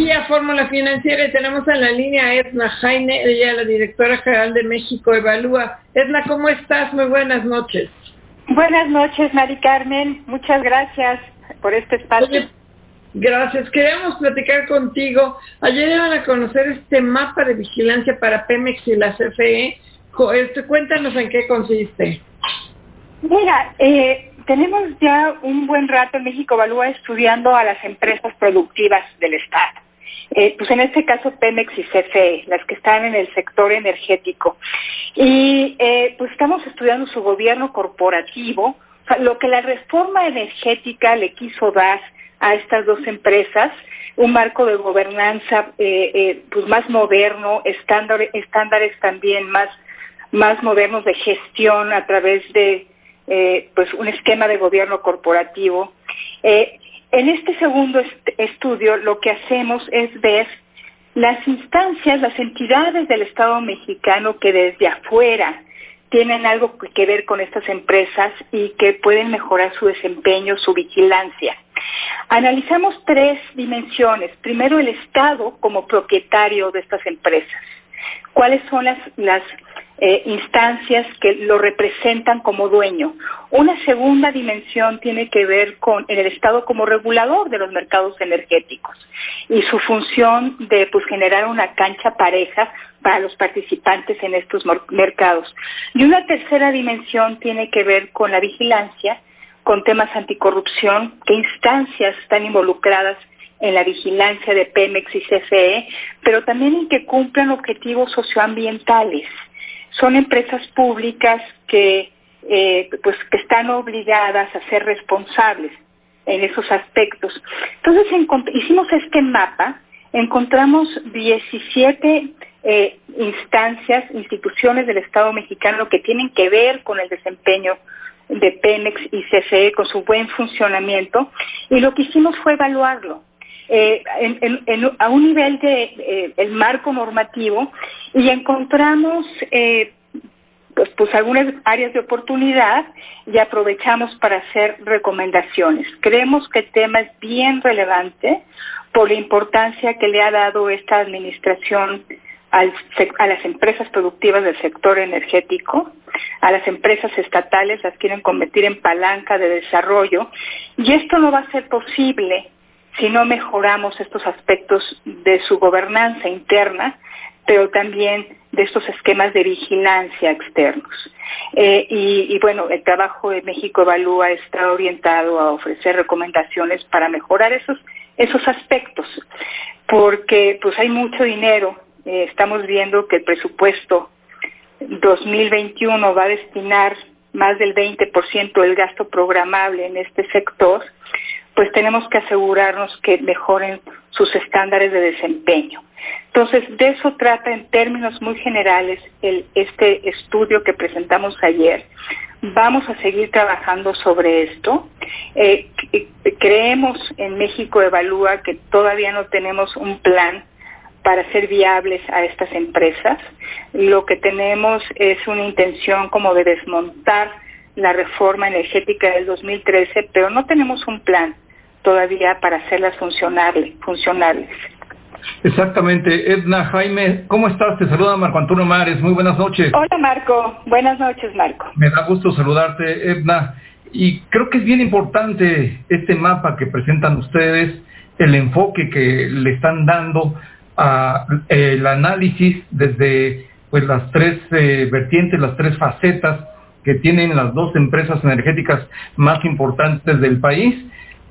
aquí a Fórmula Financiera y tenemos en la línea a Edna Jaime, ella es la directora general de México Evalúa. Edna, ¿cómo estás? Muy buenas noches. Buenas noches, Mari Carmen. Muchas gracias por este espacio. gracias. Queremos platicar contigo. Ayer iban a conocer este mapa de vigilancia para Pemex y la CFE. Este, cuéntanos en qué consiste. Mira, eh, tenemos ya un buen rato en México Evalúa estudiando a las empresas productivas del Estado. Eh, pues en este caso Pemex y CFE, las que están en el sector energético. Y eh, pues estamos estudiando su gobierno corporativo, lo que la reforma energética le quiso dar a estas dos empresas, un marco de gobernanza eh, pues más moderno, estándares también más, más modernos de gestión a través de pues un esquema de gobierno corporativo. En este segundo estudio lo que hacemos es ver las instancias, las entidades del Estado mexicano que desde afuera tienen algo que ver con estas empresas y que pueden mejorar su desempeño, su vigilancia. Analizamos tres dimensiones. Primero, el Estado como propietario de estas empresas. ¿Cuáles son las, eh, instancias que lo representan como dueño. Una segunda dimensión tiene que ver con el Estado como regulador de los mercados energéticos y su función de pues, generar una cancha pareja para los participantes en estos mercados. Y una tercera dimensión tiene que ver con la vigilancia, con temas anticorrupción, qué instancias están involucradas en la vigilancia de Pemex y CFE, pero también en que cumplan objetivos socioambientales son empresas públicas que, eh, pues, que están obligadas a ser responsables en esos aspectos. Entonces hicimos este mapa, encontramos 17 eh, instancias, instituciones del Estado mexicano que tienen que ver con el desempeño de Pemex y CFE, con su buen funcionamiento, y lo que hicimos fue evaluarlo. Eh, a un nivel de eh, el marco normativo y encontramos eh, pues, pues, algunas áreas de oportunidad y aprovechamos para hacer recomendaciones. Creemos que el tema es bien relevante por la importancia que le ha dado esta administración a las empresas productivas del sector energético, a las empresas estatales las quieren convertir en palanca de desarrollo y esto no va a ser posible si no mejoramos estos aspectos de su gobernanza interna, pero también de estos esquemas de vigilancia externos. Eh, y, bueno, el trabajo de México Evalúa está orientado a ofrecer recomendaciones para mejorar esos, esos aspectos, porque pues hay mucho dinero. Eh, estamos viendo que el presupuesto 2021 va a destinar más del 20% del gasto programable en este sector pues tenemos que asegurarnos que mejoren sus estándares de desempeño. Entonces, de eso trata en términos muy generales este estudio que presentamos ayer. Vamos a seguir trabajando sobre esto. Eh, creemos en México Evalúa que todavía no tenemos un plan para ser viables a estas empresas. Lo que tenemos es una intención como de desmontar la reforma energética del 2013, pero no tenemos un plan todavía para hacerlas funcionales. Exactamente. Edna Jaime, ¿cómo estás? Te saluda Marco Antonio Mares. Muy buenas noches. Hola Marco. Buenas noches Marco. Me da gusto saludarte, Edna. Y creo que es bien importante este mapa que presentan ustedes, el enfoque que le están dando al análisis desde pues las tres eh, vertientes, las tres facetas que tienen las dos empresas energéticas más importantes del país.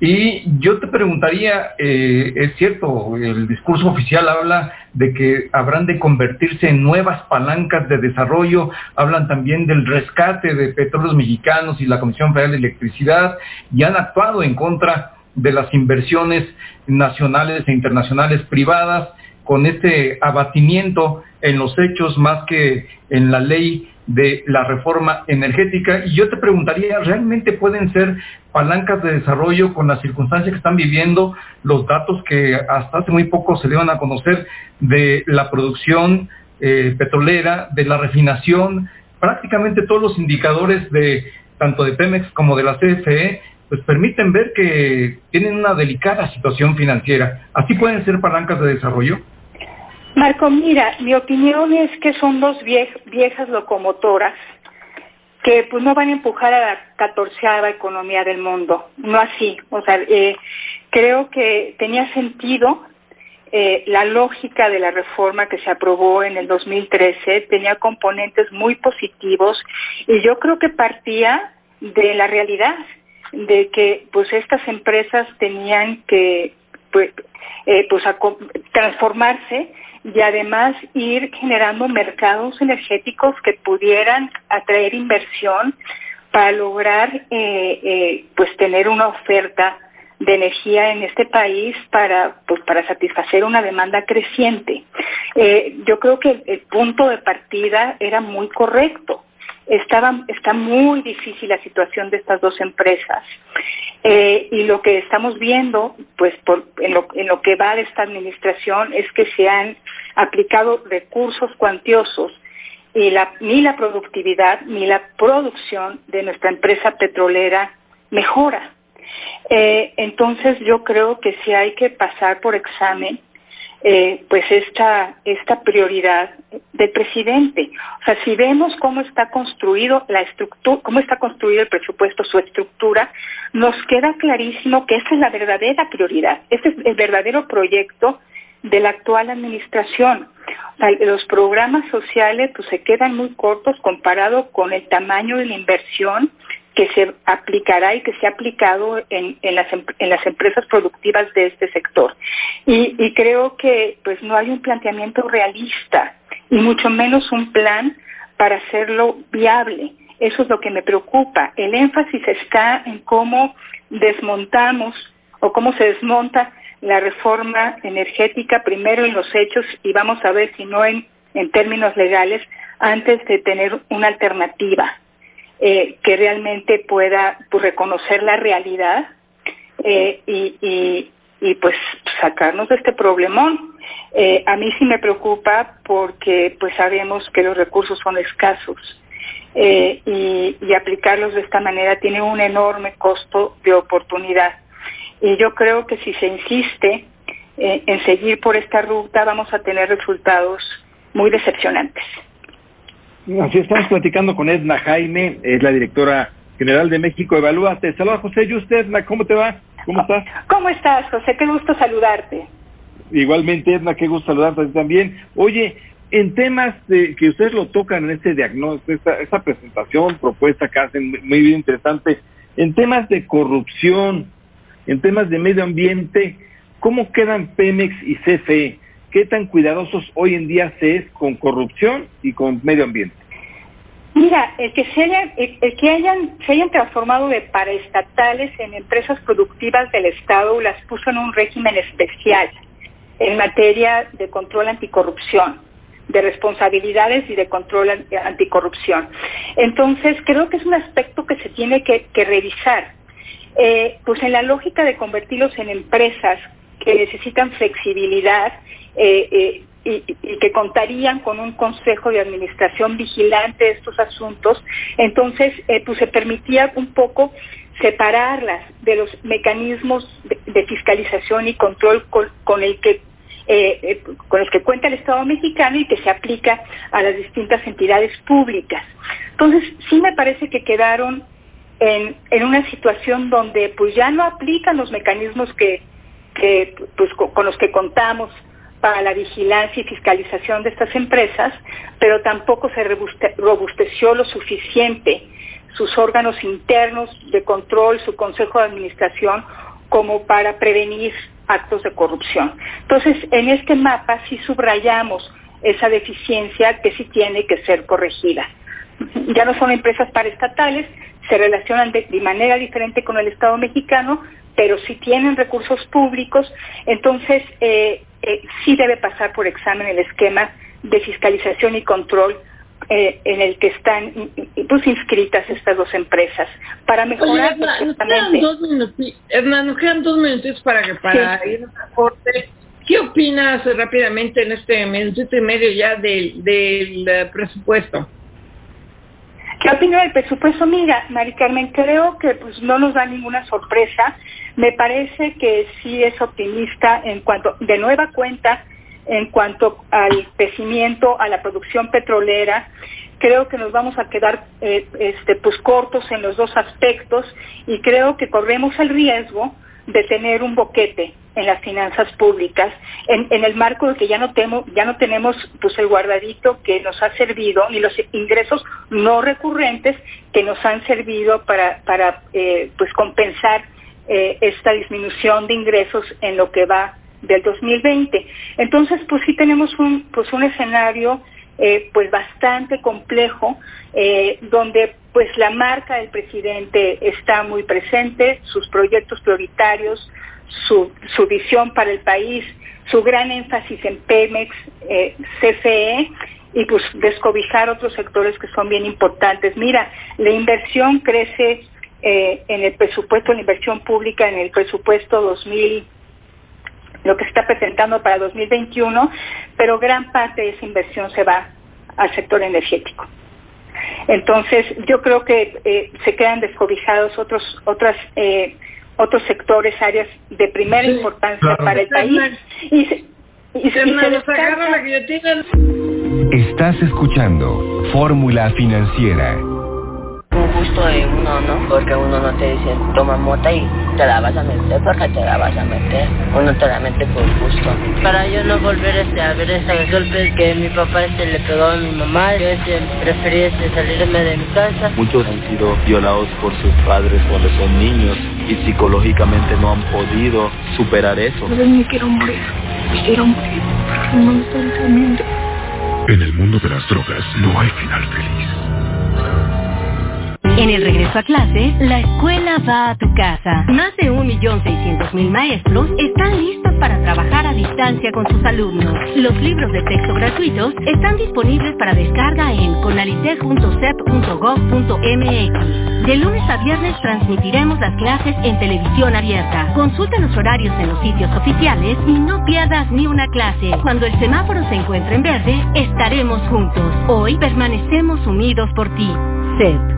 Y yo te preguntaría, eh, es cierto, el discurso oficial habla de que habrán de convertirse en nuevas palancas de desarrollo, hablan también del rescate de petróleos mexicanos y la Comisión Federal de Electricidad, y han actuado en contra de las inversiones nacionales e internacionales privadas con este abatimiento en los hechos más que en la ley de la reforma energética. Y yo te preguntaría, ¿realmente pueden ser palancas de desarrollo con las circunstancias que están viviendo, los datos que hasta hace muy poco se dieron a conocer de la producción eh, petrolera, de la refinación, prácticamente todos los indicadores de tanto de Pemex como de la CFE pues permiten ver que tienen una delicada situación financiera. ¿Así pueden ser palancas de desarrollo? Marco, mira, mi opinión es que son dos viejas locomotoras que pues no van a empujar a la catorceava economía del mundo, no así. O sea, eh, creo que tenía sentido eh, la lógica de la reforma que se aprobó en el 2013 tenía componentes muy positivos y yo creo que partía de la realidad de que pues estas empresas tenían que pues, eh, pues transformarse y además ir generando mercados energéticos que pudieran atraer inversión para lograr eh, eh, pues tener una oferta de energía en este país para pues para satisfacer una demanda creciente. Eh, yo creo que el, punto de partida era muy correcto. Estaba, está muy difícil la situación de estas dos empresas eh, y lo que estamos viendo, pues por, en, lo, en lo que va de esta administración es que se han aplicado recursos cuantiosos y la, ni la productividad ni la producción de nuestra empresa petrolera mejora. Eh, entonces yo creo que si hay que pasar por examen eh, pues esta, esta prioridad del presidente. O sea, si vemos cómo está construido la estructura, cómo está construido el presupuesto, su estructura, nos queda clarísimo que esta es la verdadera prioridad, este es el verdadero proyecto de la actual administración. Los programas sociales pues, se quedan muy cortos comparado con el tamaño de la inversión que se aplicará y que se ha aplicado en, las, en las, empresas productivas de este sector. Y, creo que pues no hay un planteamiento realista y mucho menos un plan para hacerlo viable. Eso es lo que me preocupa. El énfasis está en cómo desmontamos o cómo se desmonta la reforma energética primero en los hechos y vamos a ver si no en términos legales antes de tener una alternativa. Eh, que realmente pueda pues, reconocer la realidad eh, y, pues sacarnos de este problemón. Eh, a mí sí me preocupa porque pues sabemos que los recursos son escasos y aplicarlos de esta manera tiene un enorme costo de oportunidad. Y yo creo que si se insiste en seguir por esta ruta vamos a tener resultados muy decepcionantes. Así estamos platicando con Edna Jaime, es la directora general de México Evalúate. Saluda José y usted, Edna, ¿cómo te va? ¿Cómo estás? ¿Cómo estás, José? Qué gusto saludarte. Igualmente, Edna, qué gusto saludarte también. Oye, en temas de, que ustedes lo tocan en este diagnóstico, esta, presentación, propuesta que hacen muy bien interesante, en temas de corrupción, en temas de medio ambiente, ¿cómo quedan Pemex y CFE? ¿Qué tan cuidadosos hoy en día se es con corrupción y con medio ambiente? Mira, el que se hayan, el, que hayan, se hayan transformado de paraestatales en empresas productivas del Estado las puso en un régimen especial en materia de control anticorrupción, de responsabilidades y de control anticorrupción. Entonces, creo que es un aspecto que se tiene que, revisar. Eh, pues en la lógica de convertirlos en empresas que necesitan flexibilidad eh, eh, y, que contarían con un consejo de administración vigilante de estos asuntos, entonces eh, pues se permitía un poco separarlas de los mecanismos de, fiscalización y control con, el que con el que cuenta el Estado mexicano y que se aplica a las distintas entidades públicas. Entonces, sí me parece que quedaron en, en una situación donde pues ya no aplican los mecanismos que, pues, con los que contamos para la vigilancia y fiscalización de estas empresas, pero tampoco se robusteció lo suficiente sus órganos internos de control, su consejo de administración, como para prevenir actos de corrupción. Entonces, en este mapa sí subrayamos esa deficiencia que sí tiene que ser corregida. Ya no son empresas paraestatales, se relacionan de, manera diferente con el Estado mexicano, pero sí tienen recursos públicos, entonces eh, eh, sí debe pasar por examen el esquema de fiscalización y control eh, en el que están pues, inscritas estas dos empresas para mejorar Oye, nos quedan dos minutos, nos quedan dos minutos para que para ir a corte. ¿Qué opinas rápidamente en este minutito y medio ya del, del presupuesto? ¿Qué opinión del presupuesto? Mira, Mari Carmen, creo que pues no nos da ninguna sorpresa. Me parece que sí es optimista en cuanto, de nueva cuenta, en cuanto al crecimiento, a la producción petrolera. Creo que nos vamos a quedar eh, este, pues cortos en los dos aspectos y creo que corremos el riesgo de tener un boquete en las finanzas públicas, en, el marco de que ya no, temo, ya no tenemos pues el guardadito que nos ha servido, ni los ingresos no recurrentes que nos han servido para, para eh, pues compensar eh, esta disminución de ingresos en lo que va del 2020. Entonces, pues sí tenemos un, pues un escenario eh, pues bastante complejo, eh, donde pues la marca del presidente está muy presente, sus proyectos prioritarios, su, su visión para el país, su gran énfasis en Pemex, eh, CFE y pues descobijar otros sectores que son bien importantes. Mira, la inversión crece en el presupuesto, la inversión pública en el presupuesto 2000 lo que se está presentando para 2021, pero gran parte de esa inversión se va al sector energético. Entonces, yo creo que eh, se quedan descobijados otros otras eh, otros sectores, áreas de primera importancia para el país. Y se, y, se Estás escuchando Fórmula Financiera un gusto de. Porque uno no te dice, toma mota y te la vas a meter porque te la vas a meter. Uno te la mete por gusto. Para yo no volver este, a ver estos golpes que mi papá este, le pegó a mi mamá, yo este, preferí este, salirme de mi casa. Muchos han sido violados por sus padres cuando son niños y psicológicamente no han podido superar eso. Yo me quiero morir, me quiero morir, pero no estoy entendiendo. En el mundo de las drogas no hay final feliz. En el regreso a clase, la escuela va a tu casa. Más de 1.600.000 maestros están listos para trabajar a distancia con sus alumnos. Los libros de texto gratuitos están disponibles para descarga en conalite.cep.gov.mx. De lunes a viernes transmitiremos las clases en televisión abierta. Consulta los horarios en los sitios oficiales y no pierdas ni una clase. Cuando el semáforo se encuentre en verde, estaremos juntos. Hoy permanecemos unidos por ti. CEP.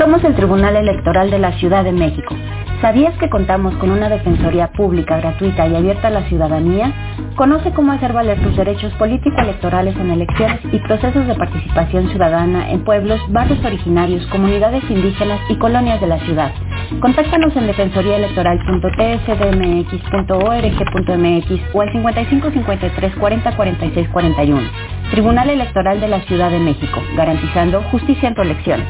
Somos el Tribunal Electoral de la Ciudad de México. ¿Sabías que contamos con una defensoría pública, gratuita y abierta a la ciudadanía? Conoce cómo hacer valer tus derechos político-electorales en elecciones y procesos de participación ciudadana en pueblos, barrios originarios, comunidades indígenas y colonias de la ciudad. Contáctanos en defensoriaelectoral.tsdmx.org.mx o al 55 53 40 46 41. Tribunal Electoral de la Ciudad de México, garantizando justicia en tu elección.